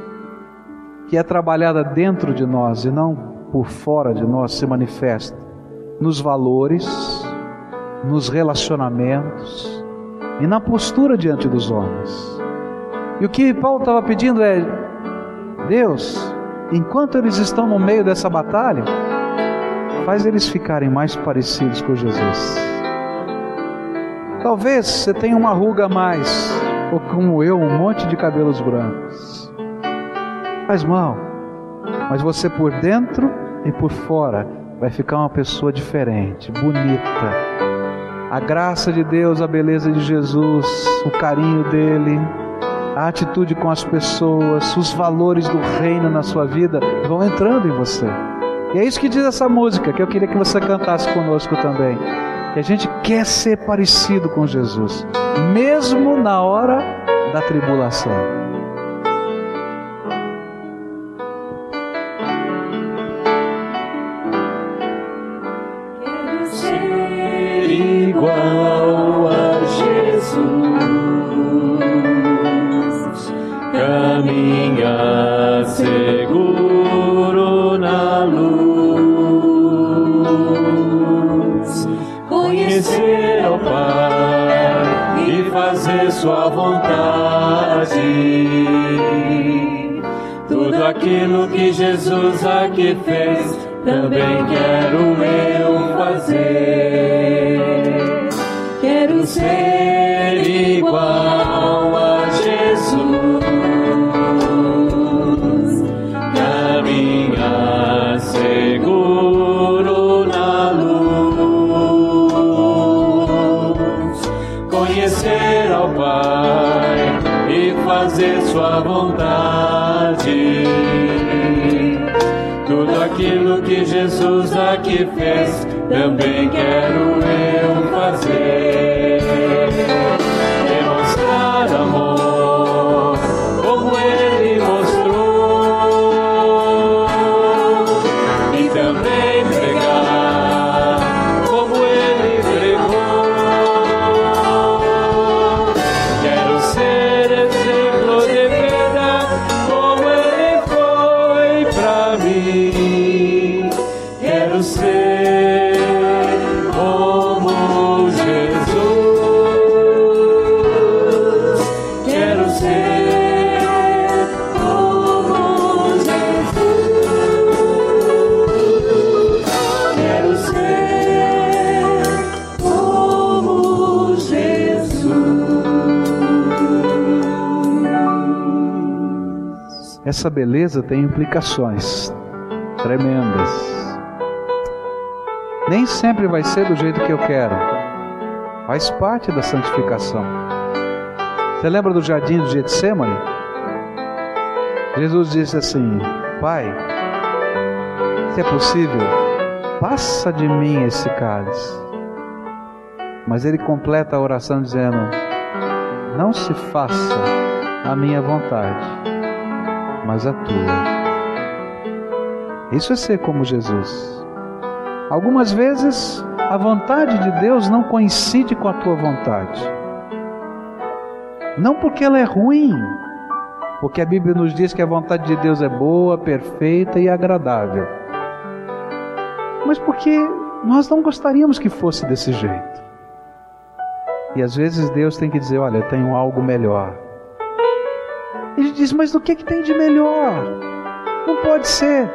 que é trabalhada dentro de nós e não por fora de nós, se manifesta nos valores, nos relacionamentos e na postura diante dos homens. E o que Paulo estava pedindo é: Deus, enquanto eles estão no meio dessa batalha, faz eles ficarem mais parecidos com Jesus. Talvez você tenha uma ruga a mais, ou como eu, um monte de cabelos brancos. Faz mal, mas você por dentro e por fora vai ficar uma pessoa diferente, bonita, a graça de Deus, a beleza de Jesus, o carinho dele, a atitude com as pessoas, os valores do reino na sua vida vão entrando em você. E é isso que diz essa música que eu queria que você cantasse conosco também. Que a gente quer ser parecido com Jesus, mesmo na hora da tribulação. Igual a Jesus, caminhar seguro na luz, conhecer ao Pai e fazer Sua vontade. Tudo aquilo que Jesus aqui fez, também quero eu fazer. Quero ser igual a Jesus, caminhar seguro na luz, conhecer ao Pai e fazer Sua vontade. Tudo aquilo que Jesus aqui fez, também quero eu fazer. Essa beleza tem implicações tremendas. Nem sempre vai ser do jeito que eu quero. Faz parte da santificação. Você lembra do jardim de Getsemane? Jesus disse assim: Pai, se é possível, passa de mim esse cálice. Mas ele completa a oração dizendo: Não se faça a minha vontade, mas a tua. Isso é ser como Jesus. Algumas vezes a vontade de Deus não coincide com a tua vontade. Não porque ela é ruim, porque a Bíblia nos diz que a vontade de Deus é boa, perfeita e agradável. Mas porque nós não gostaríamos que fosse desse jeito. E às vezes Deus tem que dizer: Olha, eu tenho algo melhor. Ele diz: Mas do que, que tem de melhor? Não pode ser.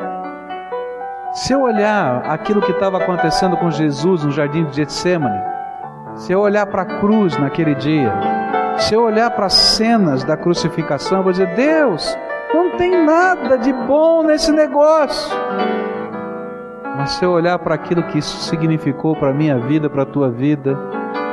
Se eu olhar aquilo que estava acontecendo com Jesus no jardim de Getsemane, se eu olhar para a cruz naquele dia, se eu olhar para as cenas da crucificação, eu vou dizer: Deus, não tem nada de bom nesse negócio. Mas se eu olhar para aquilo que isso significou para a minha vida, para a tua vida,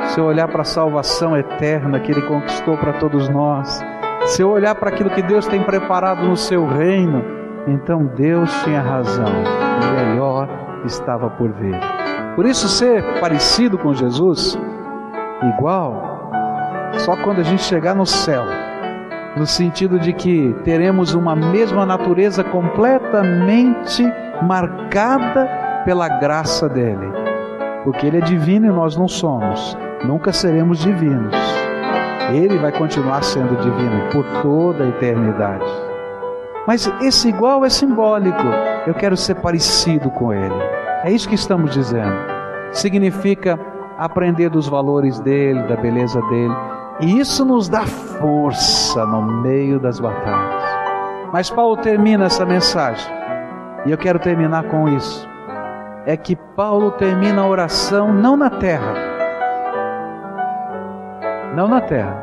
se eu olhar para a salvação eterna que Ele conquistou para todos nós, se eu olhar para aquilo que Deus tem preparado no seu reino, então Deus tinha razão, o melhor estava por vir. Por isso, ser parecido com Jesus, igual, só quando a gente chegar no céu, no sentido de que teremos uma mesma natureza completamente marcada pela graça dele, porque ele é divino e nós não somos, nunca seremos divinos. Ele vai continuar sendo divino por toda a eternidade. Mas esse igual é simbólico. Eu quero ser parecido com ele. É isso que estamos dizendo. Significa aprender dos valores dele, da beleza dele. E isso nos dá força no meio das batalhas. Mas Paulo termina essa mensagem. E eu quero terminar com isso. É que Paulo termina a oração não na terra. Não na terra,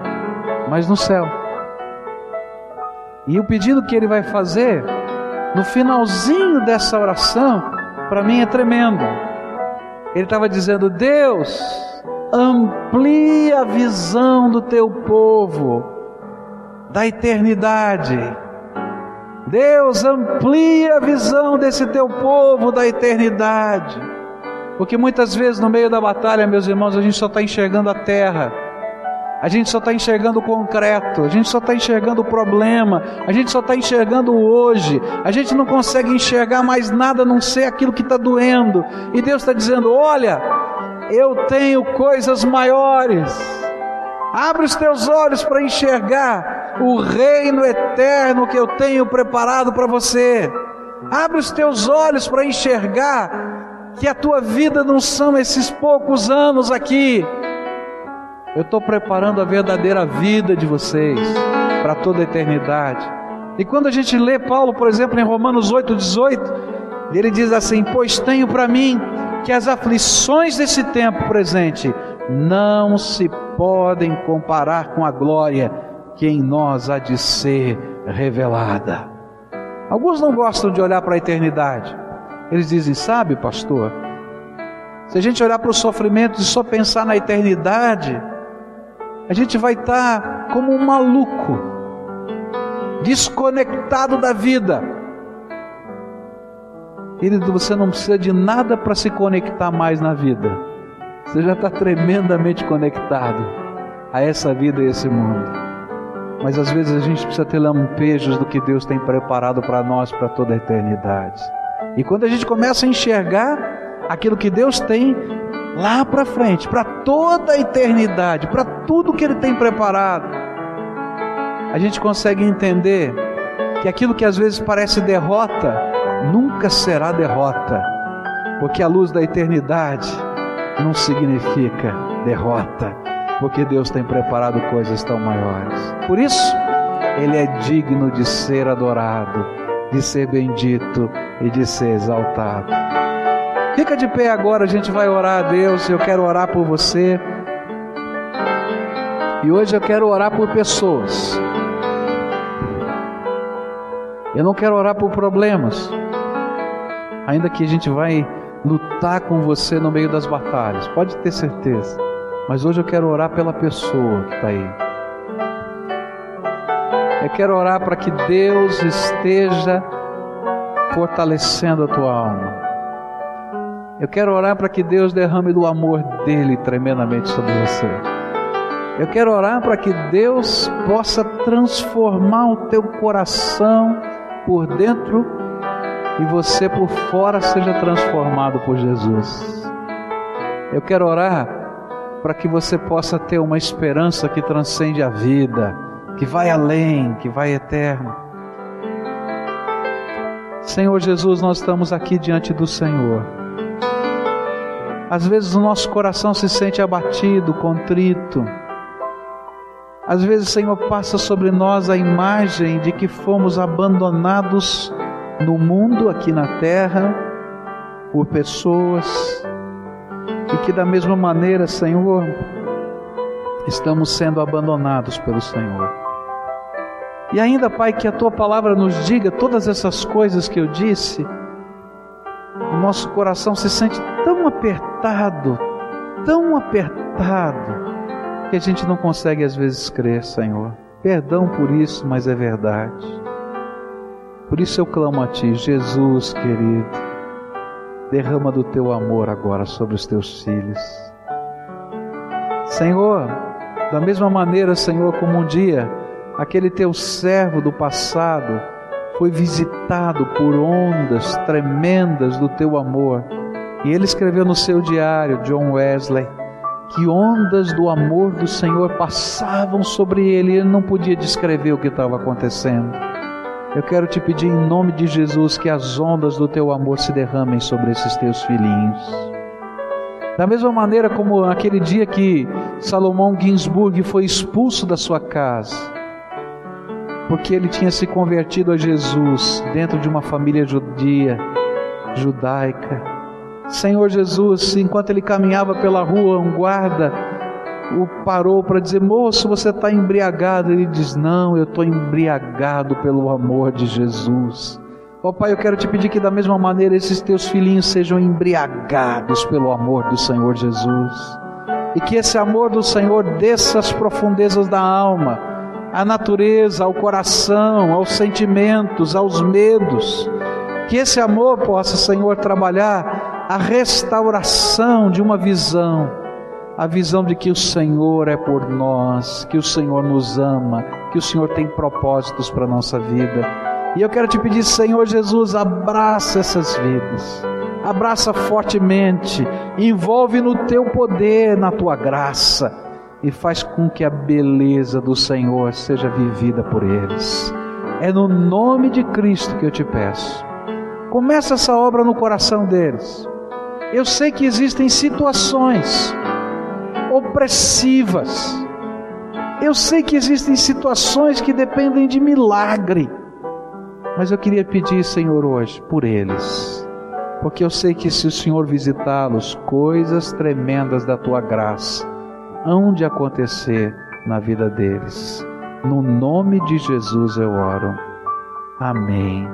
mas no céu. E o pedido que ele vai fazer no finalzinho dessa oração, para mim é tremendo. Ele estava dizendo: Deus, amplia a visão do teu povo da eternidade. Deus amplia a visão desse teu povo da eternidade. Porque muitas vezes no meio da batalha, meus irmãos, a gente só está enxergando a terra, a gente só está enxergando o concreto, a gente só está enxergando o problema, a gente só está enxergando o hoje, a gente não consegue enxergar mais nada a não ser aquilo que está doendo. E Deus está dizendo: olha, eu tenho coisas maiores. Abre os teus olhos para enxergar o reino eterno que eu tenho preparado para você. Abre os teus olhos para enxergar que a tua vida não são esses poucos anos aqui. Eu estou preparando a verdadeira vida de vocês para toda a eternidade. E quando a gente lê Paulo, por exemplo, em Romanos 8,18, ele diz assim: Pois tenho para mim que as aflições desse tempo presente não se podem comparar com a glória que em nós há de ser revelada. Alguns não gostam de olhar para a eternidade. Eles dizem: Sabe, pastor, se a gente olhar para os sofrimentos e só pensar na eternidade, a gente vai estar como um maluco, desconectado da vida. Querido, você não precisa de nada para se conectar mais na vida. Você já está tremendamente conectado a essa vida e esse mundo. Mas às vezes a gente precisa ter lampejos do que Deus tem preparado para nós para toda a eternidade. E quando a gente começa a enxergar aquilo que Deus tem lá para frente, para toda a eternidade, para tudo que Ele tem preparado, a gente consegue entender que aquilo que às vezes parece derrota, nunca será derrota, porque a luz da eternidade não significa derrota, porque Deus tem preparado coisas tão maiores. Por isso, Ele é digno de ser adorado, de ser bendito e de ser exaltado. Fica de pé agora, a gente vai orar a Deus. Eu quero orar por você. E hoje eu quero orar por pessoas. Eu não quero orar por problemas. Ainda que a gente vai lutar com você no meio das batalhas, pode ter certeza. Mas hoje eu quero orar pela pessoa que está aí. Eu quero orar para que Deus esteja fortalecendo a tua alma. Eu quero orar para que Deus derrame do amor dele tremendamente sobre você. Eu quero orar para que Deus possa transformar o teu coração por dentro e você por fora seja transformado por Jesus. Eu quero orar para que você possa ter uma esperança que transcende a vida, que vai além, que vai eterno. Senhor Jesus, nós estamos aqui diante do Senhor. Às vezes o nosso coração se sente abatido, contrito. Às vezes, Senhor, passa sobre nós a imagem de que fomos abandonados no mundo, aqui na terra, por pessoas, e que da mesma maneira, Senhor, estamos sendo abandonados pelo Senhor. E ainda, Pai, que a tua palavra nos diga todas essas coisas que eu disse, o nosso coração se sente tão apertado, tão apertado, que a gente não consegue às vezes crer, Senhor. Perdão por isso, mas é verdade. Por isso eu clamo a Ti, Jesus querido, derrama do Teu amor agora sobre os Teus filhos. Senhor, da mesma maneira, Senhor, como um dia aquele Teu servo do passado foi visitado por ondas tremendas do Teu amor, e ele escreveu no seu diário, John Wesley, que ondas do amor do Senhor passavam sobre ele e ele não podia descrever o que estava acontecendo. Eu quero te pedir em nome de Jesus que as ondas do teu amor se derramem sobre esses teus filhinhos. Da mesma maneira como aquele dia que Salomão Ginsburg foi expulso da sua casa, porque ele tinha se convertido a Jesus dentro de uma família judia, judaica. Senhor Jesus, enquanto ele caminhava pela rua, um guarda o parou para dizer: Moço, você está embriagado. Ele diz: Não, eu estou embriagado pelo amor de Jesus. Ó oh, Pai, eu quero te pedir que da mesma maneira esses teus filhinhos sejam embriagados pelo amor do Senhor Jesus. e que esse amor do Senhor desça às profundezas da alma, à natureza, ao coração, aos sentimentos, aos medos. Que esse amor possa, Senhor, trabalhar a restauração de uma visão, a visão de que o Senhor é por nós, que o Senhor nos ama, que o Senhor tem propósitos para a nossa vida. E eu quero te pedir, Senhor Jesus, abraça essas vidas abraça fortemente, envolve no teu poder, na tua graça e faz com que a beleza do Senhor seja vivida por eles. É no nome de Cristo que eu te peço. Começa essa obra no coração deles. Eu sei que existem situações opressivas. Eu sei que existem situações que dependem de milagre. Mas eu queria pedir, Senhor, hoje, por eles porque eu sei que se o Senhor visitá-los, coisas tremendas da tua graça hão de acontecer na vida deles. No nome de Jesus eu oro. Amém